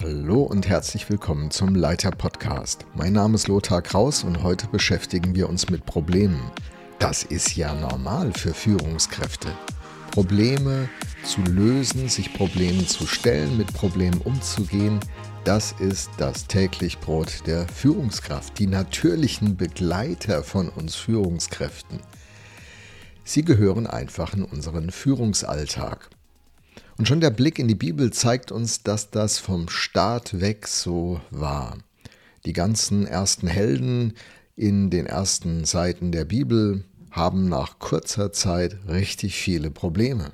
Hallo und herzlich willkommen zum Leiter Podcast. Mein Name ist Lothar Kraus und heute beschäftigen wir uns mit Problemen. Das ist ja normal für Führungskräfte. Probleme zu lösen, sich Problemen zu stellen, mit Problemen umzugehen, das ist das täglich Brot der Führungskraft, die natürlichen Begleiter von uns Führungskräften. Sie gehören einfach in unseren Führungsalltag. Und schon der Blick in die Bibel zeigt uns, dass das vom Start weg so war. Die ganzen ersten Helden in den ersten Seiten der Bibel haben nach kurzer Zeit richtig viele Probleme.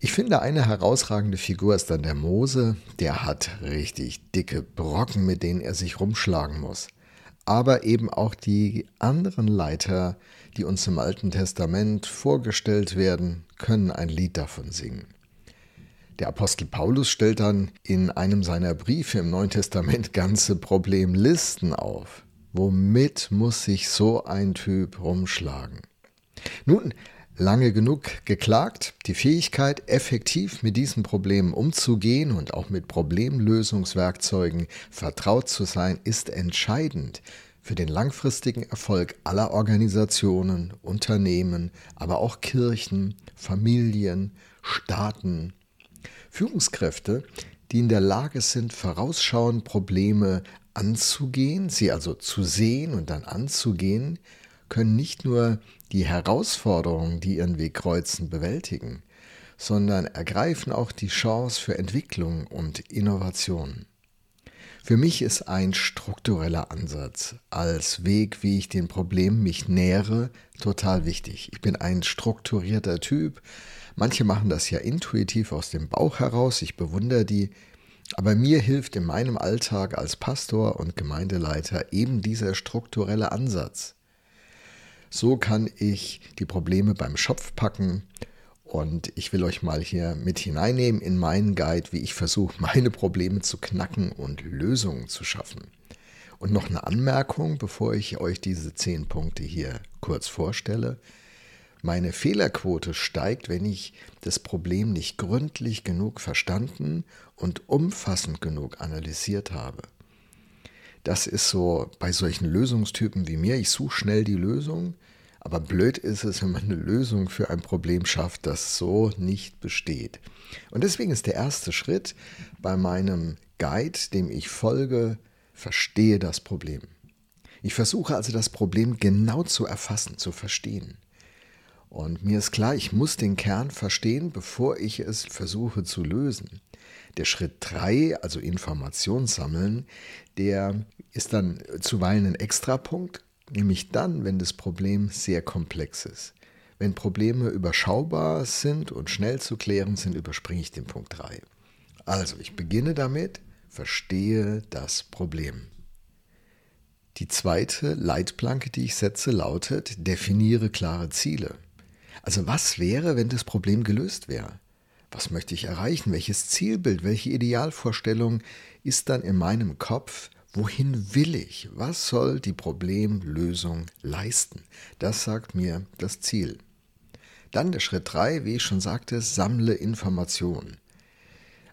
Ich finde, eine herausragende Figur ist dann der Mose. Der hat richtig dicke Brocken, mit denen er sich rumschlagen muss. Aber eben auch die anderen Leiter, die uns im Alten Testament vorgestellt werden, können ein Lied davon singen. Der Apostel Paulus stellt dann in einem seiner Briefe im Neuen Testament ganze Problemlisten auf. Womit muss sich so ein Typ rumschlagen? Nun, lange genug geklagt, die Fähigkeit, effektiv mit diesen Problemen umzugehen und auch mit Problemlösungswerkzeugen vertraut zu sein, ist entscheidend für den langfristigen Erfolg aller Organisationen, Unternehmen, aber auch Kirchen, Familien, Staaten Führungskräfte, die in der Lage sind, vorausschauend Probleme anzugehen, sie also zu sehen und dann anzugehen, können nicht nur die Herausforderungen, die ihren Weg kreuzen, bewältigen, sondern ergreifen auch die Chance für Entwicklung und Innovation. Für mich ist ein struktureller Ansatz als Weg, wie ich den Problemen mich nähere, total wichtig. Ich bin ein strukturierter Typ, Manche machen das ja intuitiv aus dem Bauch heraus, ich bewundere die, aber mir hilft in meinem Alltag als Pastor und Gemeindeleiter eben dieser strukturelle Ansatz. So kann ich die Probleme beim Schopf packen und ich will euch mal hier mit hineinnehmen in meinen Guide, wie ich versuche, meine Probleme zu knacken und Lösungen zu schaffen. Und noch eine Anmerkung, bevor ich euch diese zehn Punkte hier kurz vorstelle. Meine Fehlerquote steigt, wenn ich das Problem nicht gründlich genug verstanden und umfassend genug analysiert habe. Das ist so bei solchen Lösungstypen wie mir. Ich suche schnell die Lösung, aber blöd ist es, wenn man eine Lösung für ein Problem schafft, das so nicht besteht. Und deswegen ist der erste Schritt bei meinem Guide, dem ich folge, verstehe das Problem. Ich versuche also das Problem genau zu erfassen, zu verstehen. Und mir ist klar, ich muss den Kern verstehen, bevor ich es versuche zu lösen. Der Schritt 3, also Information sammeln, der ist dann zuweilen ein Extrapunkt, nämlich dann, wenn das Problem sehr komplex ist. Wenn Probleme überschaubar sind und schnell zu klären sind, überspringe ich den Punkt 3. Also, ich beginne damit, verstehe das Problem. Die zweite Leitplanke, die ich setze, lautet, definiere klare Ziele. Also was wäre, wenn das Problem gelöst wäre? Was möchte ich erreichen? Welches Zielbild, welche Idealvorstellung ist dann in meinem Kopf? Wohin will ich? Was soll die Problemlösung leisten? Das sagt mir das Ziel. Dann der Schritt 3, wie ich schon sagte, sammle Informationen.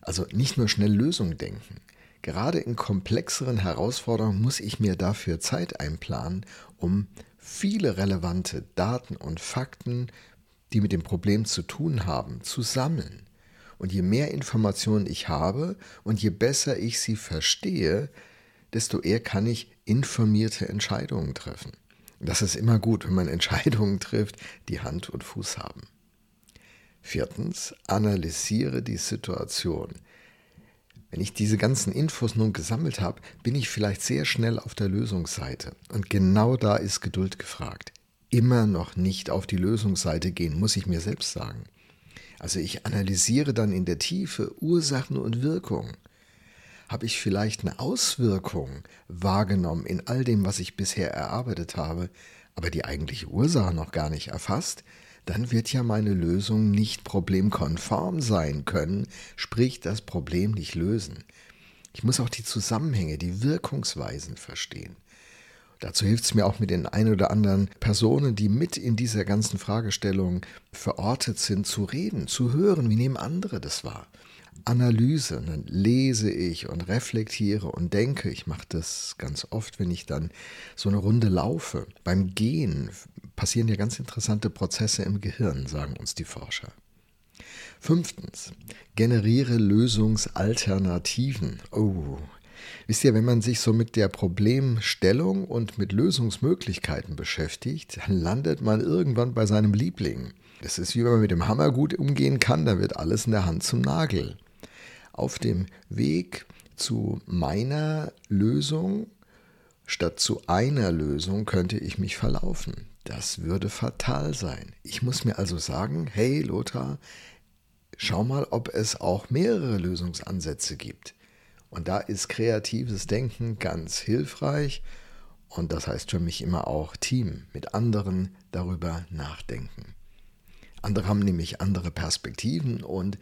Also nicht nur schnell Lösungen denken. Gerade in komplexeren Herausforderungen muss ich mir dafür Zeit einplanen, um viele relevante Daten und Fakten die mit dem Problem zu tun haben, zu sammeln. Und je mehr Informationen ich habe und je besser ich sie verstehe, desto eher kann ich informierte Entscheidungen treffen. Das ist immer gut, wenn man Entscheidungen trifft, die Hand und Fuß haben. Viertens, analysiere die Situation. Wenn ich diese ganzen Infos nun gesammelt habe, bin ich vielleicht sehr schnell auf der Lösungsseite. Und genau da ist Geduld gefragt immer noch nicht auf die Lösungsseite gehen, muss ich mir selbst sagen. Also ich analysiere dann in der Tiefe Ursachen und Wirkung. Habe ich vielleicht eine Auswirkung wahrgenommen in all dem, was ich bisher erarbeitet habe, aber die eigentliche Ursache noch gar nicht erfasst, dann wird ja meine Lösung nicht problemkonform sein können, sprich das Problem nicht lösen. Ich muss auch die Zusammenhänge, die Wirkungsweisen verstehen. Dazu hilft es mir auch mit den ein oder anderen Personen, die mit in dieser ganzen Fragestellung verortet sind, zu reden, zu hören, wie nehmen andere das wahr. Analyse. Dann lese ich und reflektiere und denke. Ich mache das ganz oft, wenn ich dann so eine Runde laufe. Beim Gehen passieren ja ganz interessante Prozesse im Gehirn, sagen uns die Forscher. Fünftens, generiere Lösungsalternativen. Oh, wisst ihr, wenn man sich so mit der Problemstellung und mit Lösungsmöglichkeiten beschäftigt, dann landet man irgendwann bei seinem Liebling. Das ist wie wenn man mit dem Hammer gut umgehen kann, da wird alles in der Hand zum Nagel. Auf dem Weg zu meiner Lösung statt zu einer Lösung könnte ich mich verlaufen. Das würde fatal sein. Ich muss mir also sagen, hey Lothar, schau mal, ob es auch mehrere Lösungsansätze gibt. Und da ist kreatives Denken ganz hilfreich. Und das heißt für mich immer auch Team, mit anderen darüber nachdenken. Andere haben nämlich andere Perspektiven und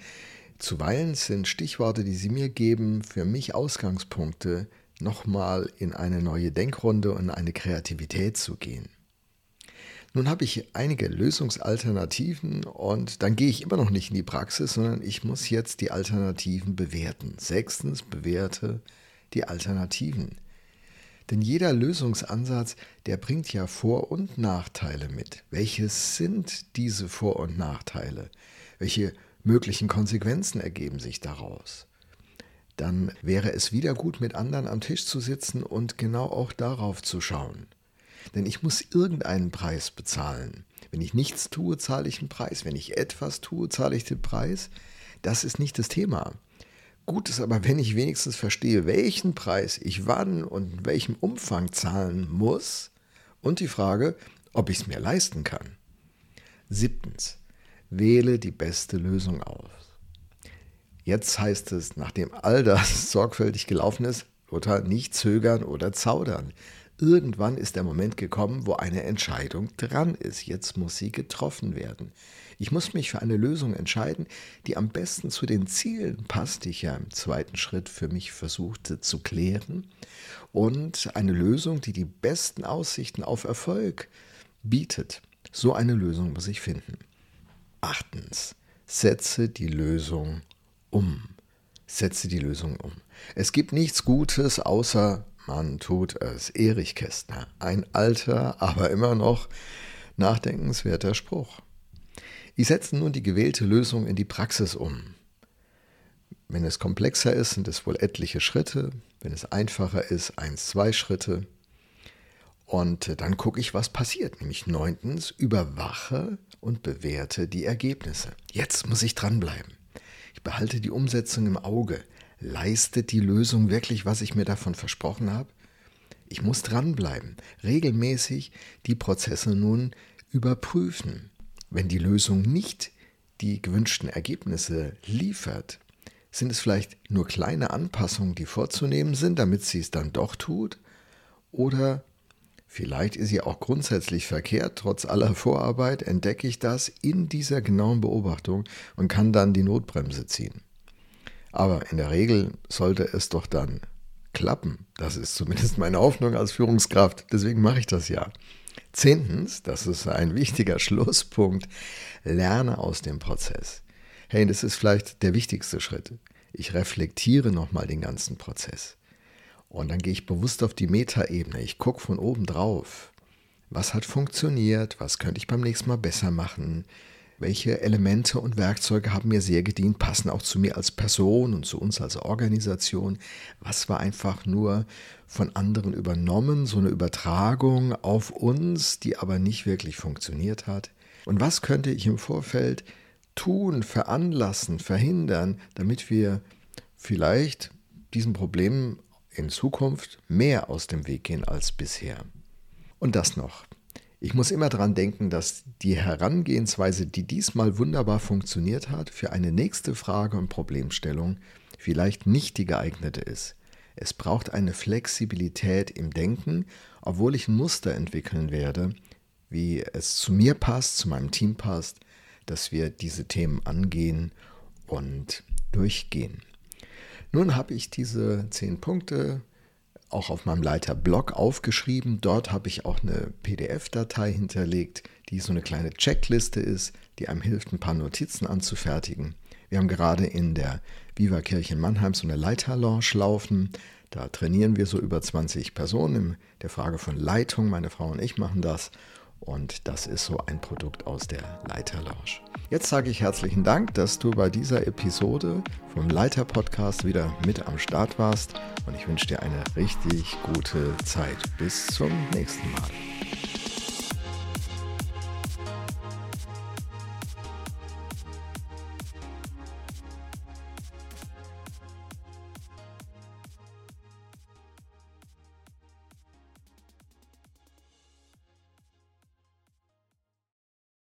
zuweilen sind Stichworte, die sie mir geben, für mich Ausgangspunkte, nochmal in eine neue Denkrunde und eine Kreativität zu gehen. Nun habe ich einige Lösungsalternativen und dann gehe ich immer noch nicht in die Praxis, sondern ich muss jetzt die Alternativen bewerten. Sechstens, bewerte die Alternativen. Denn jeder Lösungsansatz, der bringt ja Vor- und Nachteile mit. Welches sind diese Vor- und Nachteile? Welche möglichen Konsequenzen ergeben sich daraus? Dann wäre es wieder gut, mit anderen am Tisch zu sitzen und genau auch darauf zu schauen. Denn ich muss irgendeinen Preis bezahlen. Wenn ich nichts tue, zahle ich einen Preis. Wenn ich etwas tue, zahle ich den Preis. Das ist nicht das Thema. Gut ist aber, wenn ich wenigstens verstehe, welchen Preis ich wann und in welchem Umfang zahlen muss und die Frage, ob ich es mir leisten kann. Siebtens, wähle die beste Lösung aus. Jetzt heißt es, nachdem all das sorgfältig gelaufen ist, oder nicht zögern oder zaudern. Irgendwann ist der Moment gekommen, wo eine Entscheidung dran ist. Jetzt muss sie getroffen werden. Ich muss mich für eine Lösung entscheiden, die am besten zu den Zielen passt, die ich ja im zweiten Schritt für mich versuchte zu klären. Und eine Lösung, die die besten Aussichten auf Erfolg bietet. So eine Lösung muss ich finden. Achtens, setze die Lösung um. Setze die Lösung um. Es gibt nichts Gutes außer man tut es. Erich Kästner. Ein alter, aber immer noch nachdenkenswerter Spruch. Ich setze nun die gewählte Lösung in die Praxis um. Wenn es komplexer ist, sind es wohl etliche Schritte. Wenn es einfacher ist, eins, zwei Schritte. Und dann gucke ich, was passiert. Nämlich neuntens, überwache und bewerte die Ergebnisse. Jetzt muss ich dranbleiben. Ich behalte die Umsetzung im Auge leistet die Lösung wirklich, was ich mir davon versprochen habe? Ich muss dranbleiben, regelmäßig die Prozesse nun überprüfen. Wenn die Lösung nicht die gewünschten Ergebnisse liefert, sind es vielleicht nur kleine Anpassungen, die vorzunehmen sind, damit sie es dann doch tut? Oder vielleicht ist sie auch grundsätzlich verkehrt, trotz aller Vorarbeit entdecke ich das in dieser genauen Beobachtung und kann dann die Notbremse ziehen. Aber in der Regel sollte es doch dann klappen. Das ist zumindest meine Hoffnung als Führungskraft. Deswegen mache ich das ja. Zehntens, das ist ein wichtiger Schlusspunkt, lerne aus dem Prozess. Hey, das ist vielleicht der wichtigste Schritt. Ich reflektiere nochmal den ganzen Prozess. Und dann gehe ich bewusst auf die Metaebene. Ich gucke von oben drauf. Was hat funktioniert? Was könnte ich beim nächsten Mal besser machen? Welche Elemente und Werkzeuge haben mir sehr gedient, passen auch zu mir als Person und zu uns als Organisation. Was war einfach nur von anderen übernommen, so eine Übertragung auf uns, die aber nicht wirklich funktioniert hat. Und was könnte ich im Vorfeld tun, veranlassen, verhindern, damit wir vielleicht diesen Problemen in Zukunft mehr aus dem Weg gehen als bisher. Und das noch. Ich muss immer daran denken, dass die Herangehensweise, die diesmal wunderbar funktioniert hat, für eine nächste Frage und Problemstellung vielleicht nicht die geeignete ist. Es braucht eine Flexibilität im Denken, obwohl ich ein Muster entwickeln werde, wie es zu mir passt, zu meinem Team passt, dass wir diese Themen angehen und durchgehen. Nun habe ich diese zehn Punkte auch auf meinem Leiter-Blog aufgeschrieben. Dort habe ich auch eine PDF-Datei hinterlegt, die so eine kleine Checkliste ist, die einem hilft, ein paar Notizen anzufertigen. Wir haben gerade in der Viva Kirche in Mannheim so eine Leiterlounge laufen. Da trainieren wir so über 20 Personen in der Frage von Leitung. Meine Frau und ich machen das. Und das ist so ein Produkt aus der Leiterlounge. Jetzt sage ich herzlichen Dank, dass du bei dieser Episode vom Leiter Podcast wieder mit am Start warst. Und ich wünsche dir eine richtig gute Zeit. Bis zum nächsten Mal.